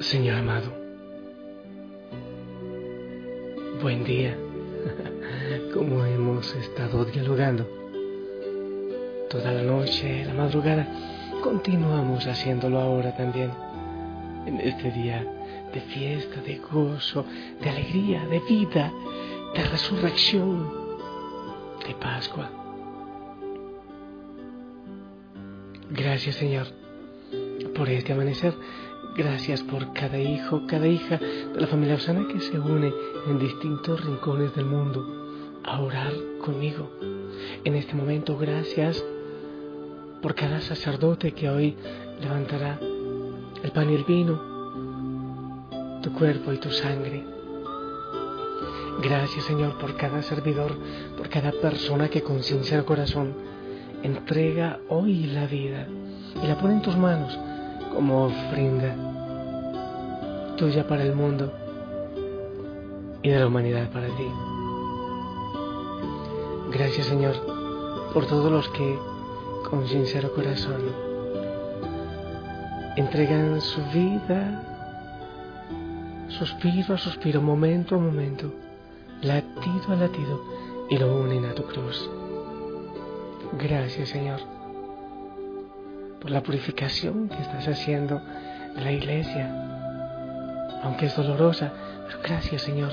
Señor amado, buen día. Como hemos estado dialogando toda la noche, la madrugada, continuamos haciéndolo ahora también. En este día de fiesta, de gozo, de alegría, de vida, de resurrección, de Pascua. Gracias Señor por este amanecer. Gracias por cada hijo, cada hija de la familia Osana que se une en distintos rincones del mundo a orar conmigo. En este momento, gracias por cada sacerdote que hoy levantará el pan y el vino, tu cuerpo y tu sangre. Gracias Señor por cada servidor, por cada persona que con sincero corazón entrega hoy la vida y la pone en tus manos como ofrenda tuya para el mundo y de la humanidad para ti. Gracias Señor por todos los que con sincero corazón entregan su vida suspiro a suspiro, momento a momento, latido a latido y lo unen a tu cruz. Gracias Señor por la purificación que estás haciendo de la iglesia, aunque es dolorosa, gracias Señor.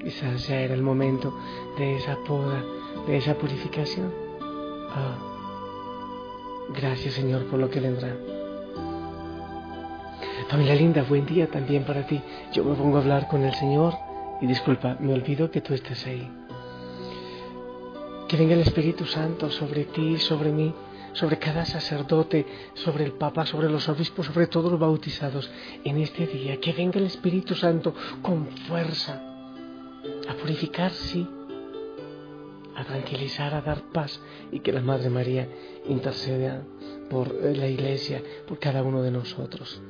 Quizás ya era el momento de esa poda, de esa purificación. Oh, gracias Señor por lo que vendrá. Familia linda, buen día también para ti. Yo me pongo a hablar con el Señor y disculpa, me olvido que tú estás ahí. Que venga el Espíritu Santo sobre ti, sobre mí, sobre cada sacerdote, sobre el Papa, sobre los obispos, sobre todos los bautizados en este día. Que venga el Espíritu Santo con fuerza a purificar, sí, a tranquilizar, a dar paz y que la Madre María interceda por la Iglesia, por cada uno de nosotros.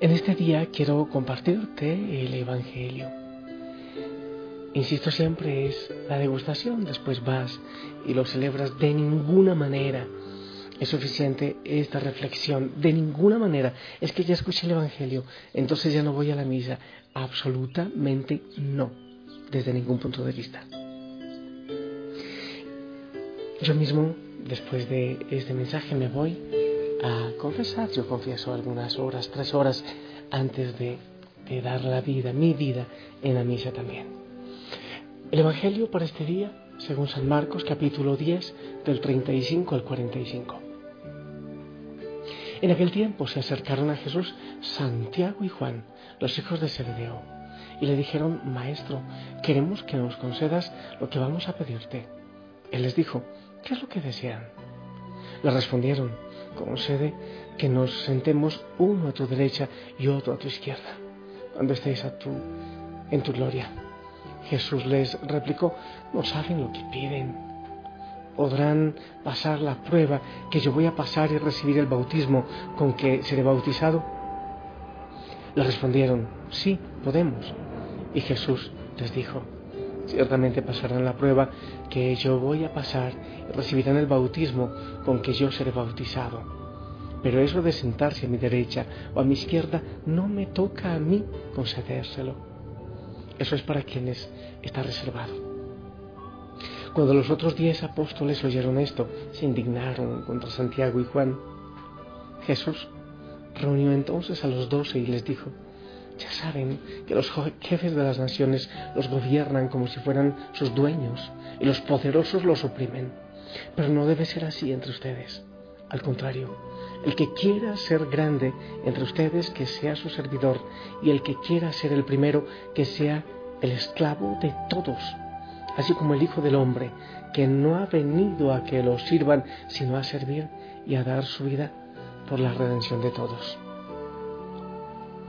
En este día quiero compartirte el Evangelio Insisto siempre, es la degustación, después vas y lo celebras de ninguna manera. Es suficiente esta reflexión, de ninguna manera. Es que ya escuché el Evangelio, entonces ya no voy a la misa. Absolutamente no, desde ningún punto de vista. Yo mismo, después de este mensaje, me voy a confesar. Yo confieso algunas horas, tres horas antes de, dar la vida, mi vida, en la misa también. El Evangelio para este día, según San Marcos capítulo 10, del 35 al 45. En aquel tiempo se acercaron a Jesús Santiago y Juan, los hijos de Zebedeo, y le dijeron, Maestro, queremos que nos concedas lo que vamos a pedirte. Él les dijo, ¿qué es lo que desean? Le respondieron, concede que nos sentemos uno a tu derecha y otro a tu izquierda, cuando estéis en tu gloria. Jesús les replicó, no saben lo que piden. ¿Podrán pasar la prueba que yo voy a pasar y recibir el bautismo con que seré bautizado? Le respondieron, sí, podemos. Y Jesús les dijo, ciertamente pasarán la prueba que yo voy a pasar y recibirán el bautismo con que yo seré bautizado. Pero eso de sentarse a mi derecha o a mi izquierda no me toca a mí concedérselo eso es para quienes está reservado. Cuando los otros diez apóstoles oyeron esto, se indignaron contra Santiago y Juan. Jesús reunió entonces a los doce y les dijo, ya saben que los jefes de las naciones los gobiernan como si fueran sus dueños y los poderosos los oprimen. Pero no debe ser así entre ustedes. Al contrario, el que quiera ser grande entre ustedes, que sea su servidor, y el que quiera ser el primero, que sea el esclavo de todos, así como el Hijo del Hombre, que no ha venido a que lo sirvan, sino a servir y a dar su vida por la redención de todos.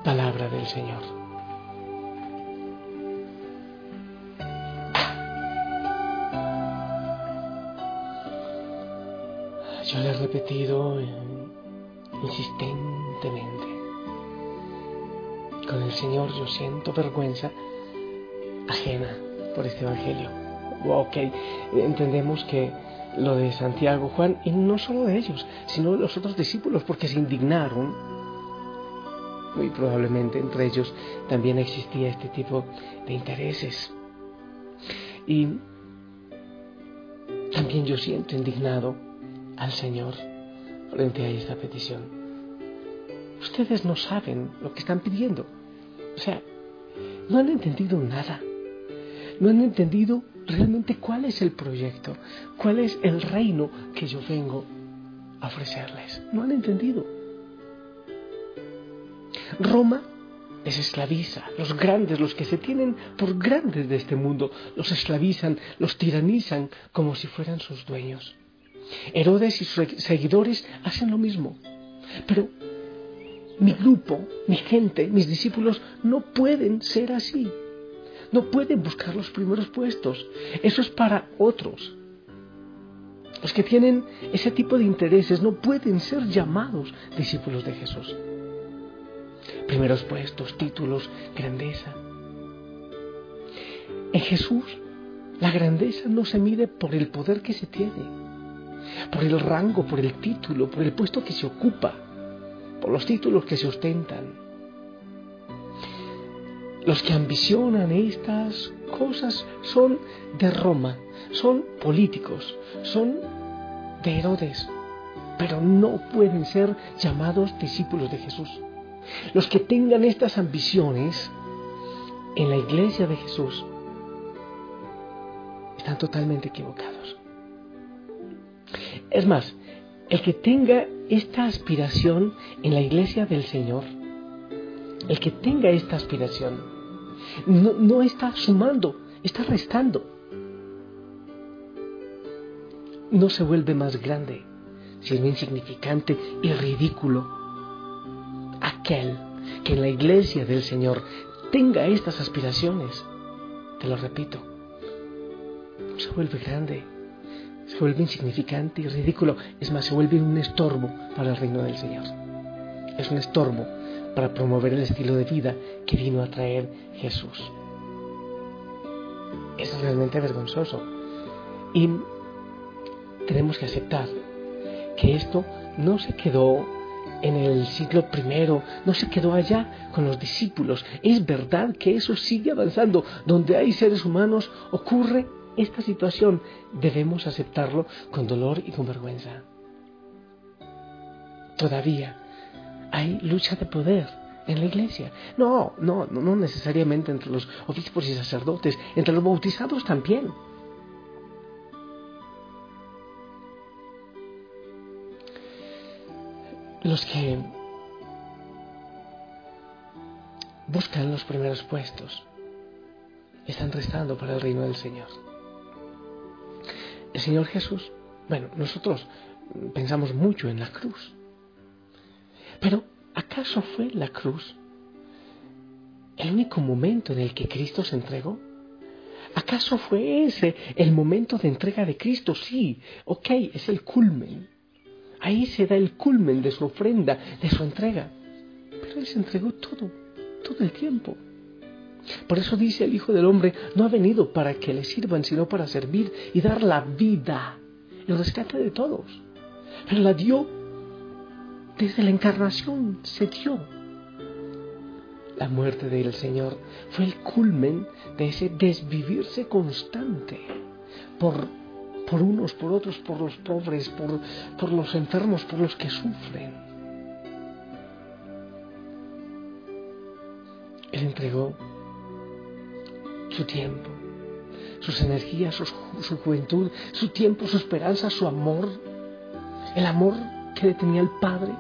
Palabra del Señor. Yo le he repetido insistentemente. Con el Señor yo siento vergüenza ajena por este Evangelio. Ok, entendemos que lo de Santiago, Juan, y no solo de ellos, sino de los otros discípulos, porque se indignaron muy probablemente entre ellos también existía este tipo de intereses. Y también yo siento indignado al Señor frente a esta petición. Ustedes no saben lo que están pidiendo. O sea, no han entendido nada. No han entendido realmente cuál es el proyecto, cuál es el reino que yo vengo a ofrecerles. No han entendido. Roma les esclaviza, los grandes, los que se tienen por grandes de este mundo, los esclavizan, los tiranizan como si fueran sus dueños. Herodes y sus seguidores hacen lo mismo. Pero mi grupo, mi gente, mis discípulos no pueden ser así. No pueden buscar los primeros puestos. Eso es para otros. Los que tienen ese tipo de intereses no pueden ser llamados discípulos de Jesús. Primeros puestos, títulos, grandeza. En Jesús, la grandeza no se mide por el poder que se tiene, por el rango, por el título, por el puesto que se ocupa, por los títulos que se ostentan. Los que ambicionan estas cosas son de Roma, son políticos, son de Herodes, pero no pueden ser llamados discípulos de Jesús. Los que tengan estas ambiciones en la iglesia de Jesús están totalmente equivocados. Es más, el que tenga esta aspiración en la iglesia del Señor, el que tenga esta aspiración, no, está sumando, está restando. No se vuelve más grande, sino insignificante y ridículo. Aquel que en la iglesia del Señor tenga estas aspiraciones, te lo repito, se vuelve grande, se vuelve insignificante y ridículo. Es más, se vuelve un estorbo para el reino del Señor. Es un estorbo para promover el estilo de vida que vino a traer Jesús. Es realmente vergonzoso. Y tenemos que aceptar que esto no se quedó en el siglo I, no se quedó allá con los discípulos. Es verdad que eso sigue avanzando. Donde hay seres humanos ocurre esta situación. Debemos aceptarlo con dolor y con vergüenza. Todavía hay lucha de poder en la iglesia. No, no, no necesariamente entre los obispos y sacerdotes, entre los bautizados también. Los que buscan los primeros puestos están restando para el reino del Señor. El Señor Jesús, bueno, nosotros pensamos mucho en la cruz, pero ¿acaso fue la cruz el único momento en el que Cristo se entregó? ¿Acaso fue ese el momento de entrega de Cristo? Sí, ok, es el culmen. Ahí se da el culmen de su ofrenda, de su entrega. Pero Él se entregó todo, todo el tiempo. Por eso dice el Hijo del Hombre, no ha venido para que le sirvan, sino para servir y dar la vida, el rescate de todos. Pero la dio desde la encarnación se dio. La muerte del Señor fue el culmen de ese desvivirse constante por, por unos, por otros, por los pobres, por, por los enfermos, por los que sufren. Él entregó su tiempo, sus energías, su, juventud, su tiempo, su esperanza, su amor, el amor que le tenía el Padre.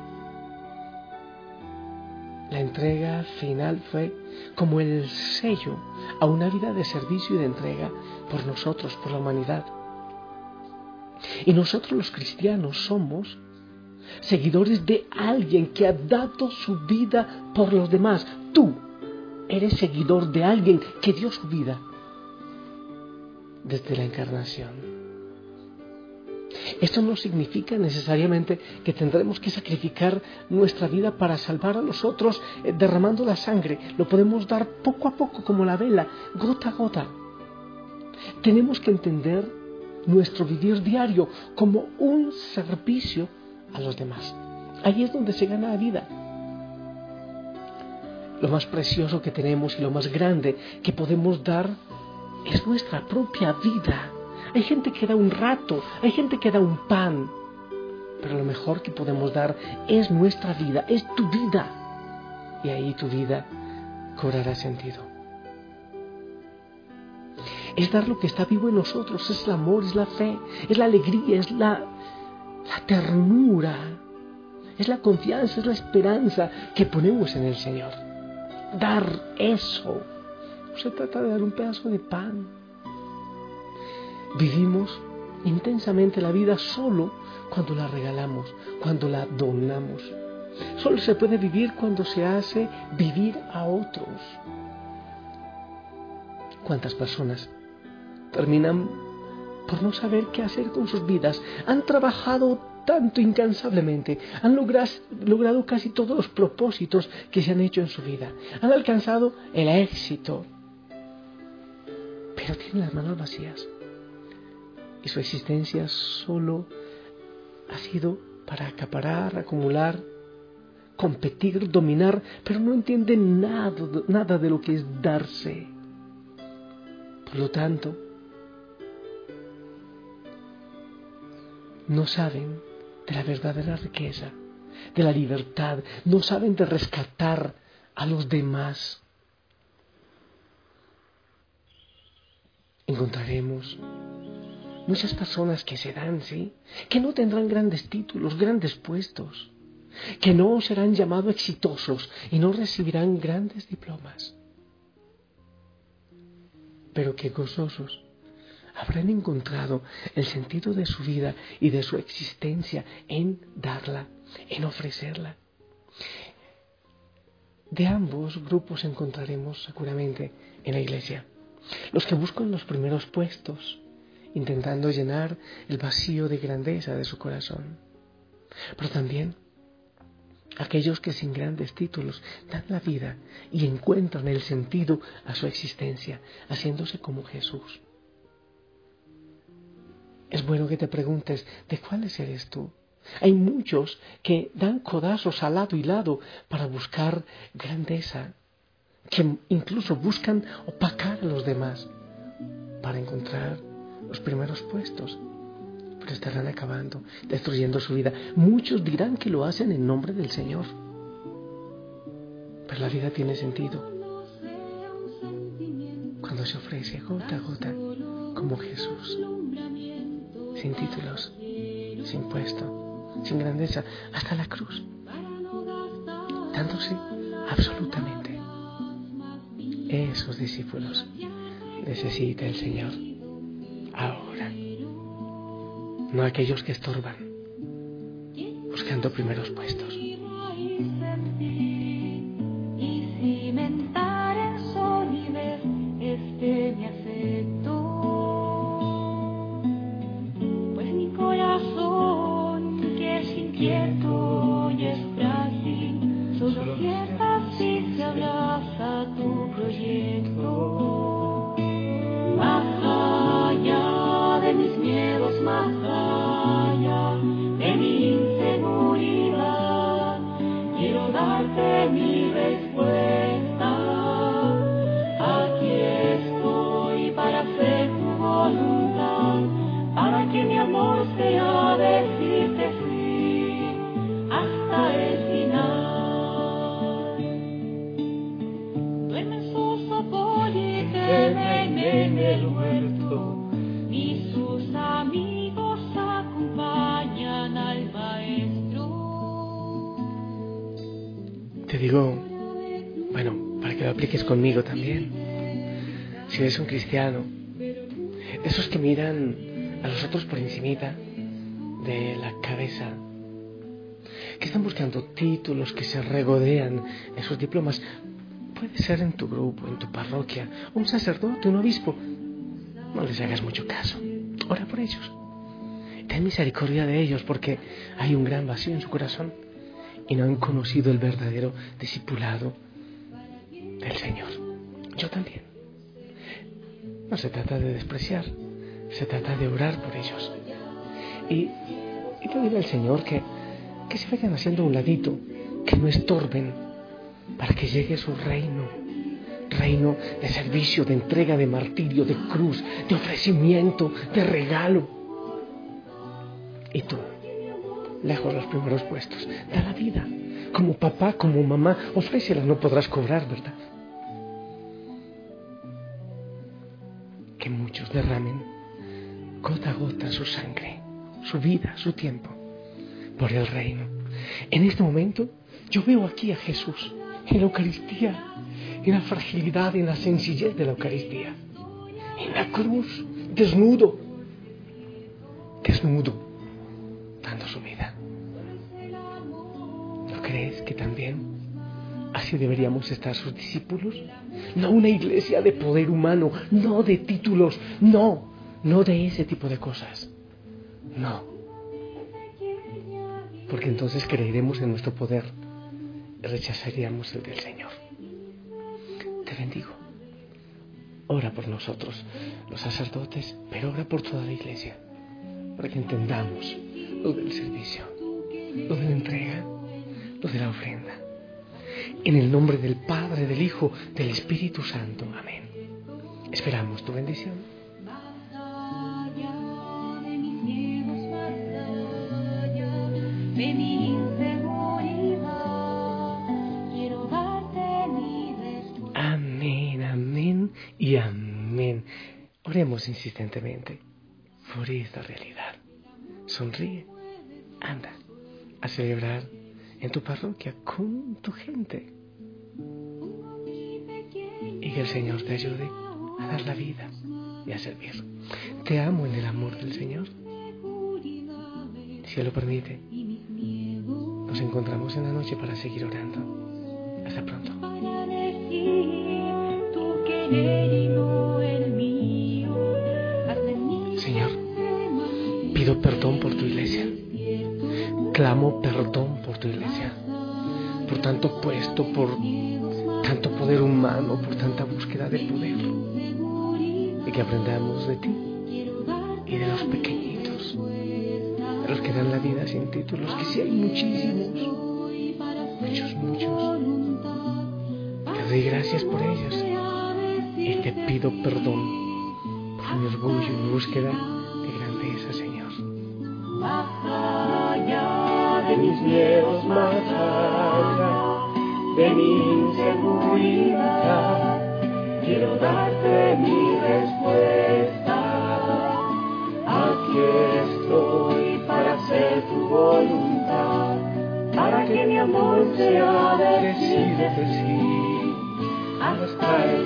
La entrega final fue como el sello a una vida de servicio y de entrega por nosotros, por la humanidad. Y nosotros los cristianos somos seguidores de alguien que ha dado su vida por los demás. Tú eres seguidor de alguien que dio su vida desde la encarnación. Esto no significa necesariamente que tendremos que sacrificar nuestra vida para salvar a los otros eh, derramando la sangre. Lo podemos dar poco a poco como la vela, gota a gota. Tenemos que entender nuestro vivir diario como un servicio a los demás. Ahí es donde se gana la vida. Lo más precioso que tenemos y lo más grande que podemos dar es nuestra propia vida. Hay gente que da un rato, hay gente que da un pan, pero lo mejor que podemos dar es nuestra vida, es tu vida. Y ahí tu vida cobrará sentido. Es dar lo que está vivo en nosotros, es el amor, es la fe, es la alegría, es la, la ternura, es la confianza, es la esperanza que ponemos en el Señor. Dar eso. No se trata de dar un pedazo de pan. Vivimos intensamente la vida solo cuando la regalamos, cuando la donamos. Solo se puede vivir cuando se hace vivir a otros. ¿Cuántas personas terminan por no saber qué hacer con sus vidas? Han trabajado tanto incansablemente, han logrado, casi todos los propósitos que se han hecho en su vida, han alcanzado el éxito, pero tienen las manos vacías. Y su existencia solo ha sido para acaparar, acumular, competir, dominar, pero no entienden nada, nada de lo que es darse. Por lo tanto, no saben de la verdadera riqueza, de la libertad, no saben de rescatar a los demás. Encontraremos muchas personas que serán, sí, que no tendrán grandes títulos, grandes puestos, que no serán llamados exitosos y no recibirán grandes diplomas, pero que gozosos habrán encontrado el sentido de su vida y de su existencia en darla, en ofrecerla. De ambos grupos encontraremos seguramente en la iglesia. Los que buscan los primeros puestos, intentando llenar el vacío de grandeza de su corazón. Pero también aquellos que sin grandes títulos dan la vida y encuentran el sentido a su existencia, haciéndose como Jesús. Es bueno que te preguntes, ¿de cuáles eres tú? Hay muchos que dan codazos al lado y lado para buscar grandeza, que incluso buscan opacar a los demás para encontrar los primeros puestos, pero estarán acabando, destruyendo su vida. Muchos dirán que lo hacen en nombre del Señor, pero la vida tiene sentido cuando se ofrece gota a gota como Jesús sin títulos, sin puesto, sin grandeza, hasta la cruz, dándose absolutamente. Esos discípulos necesita el Señor ahora, no aquellos que estorban, buscando primeros puestos. Digo, bueno, para que lo apliques conmigo también. Si eres un cristiano, esos que miran a los otros por encimita de la cabeza, que están buscando títulos, que se regodean en sus diplomas, puede ser en tu grupo, en tu parroquia, un sacerdote, un obispo. No les hagas mucho caso. Ora por ellos. Ten misericordia de ellos porque hay un gran vacío en su corazón y no han conocido el verdadero discipulado del Señor. Yo también. No se trata de despreciar, se trata de orar por ellos. Y, y pedirle al Señor que, que se vayan haciendo un ladito, que no estorben, para que llegue su reino, reino de servicio, de entrega, de martirio, de cruz, de ofrecimiento, de regalo. Y tú, lejos los primeros puestos, da la vida. Como papá, como mamá, ofrécela, no podrás cobrar, ¿verdad? Que muchos derramen gota a gota su sangre, su vida, su tiempo, por el reino. En este momento yo veo aquí a Jesús en la Eucaristía, en la fragilidad, en la sencillez de la Eucaristía, en la cruz, desnudo, desnudo, dando su vida. ¿No crees que también así deberíamos estar sus discípulos? No una iglesia de poder humano, no de títulos, no, no de ese tipo de cosas. No. Porque entonces creeremos en nuestro poder rechazaríamos el del Señor. Te bendigo. Ora por nosotros, los sacerdotes, pero ora por toda la iglesia, para que entendamos lo del servicio, lo de la entrega, lo de la ofrenda. En el nombre del Padre, del Hijo, del Espíritu Santo. Amén. Esperamos tu bendición. Oremos insistentemente por esta realidad. Sonríe, anda a celebrar en tu parroquia con tu gente. Y que el Señor te ayude a dar la vida y a servir. Te amo en el amor del Señor. Si Él lo permite, nos encontramos en la noche para seguir orando. Hasta pronto. Pido perdón por tu iglesia. Clamo perdón por tu iglesia. Por tanto puesto, por tanto poder humano, por tanta búsqueda de poder. Y que aprendamos de ti y de los pequeñitos, de los que dan la vida sin títulos, que sí hay muchísimos, muchos, muchos. Te doy gracias por ellos y te pido perdón por mi orgullo y mi búsqueda grandeza, Señor. Más allá de mis miedos, más allá de mi inseguridad, quiero darte mi respuesta. Aquí estoy para hacer tu voluntad, para que mi amor sea decirte sí hasta el.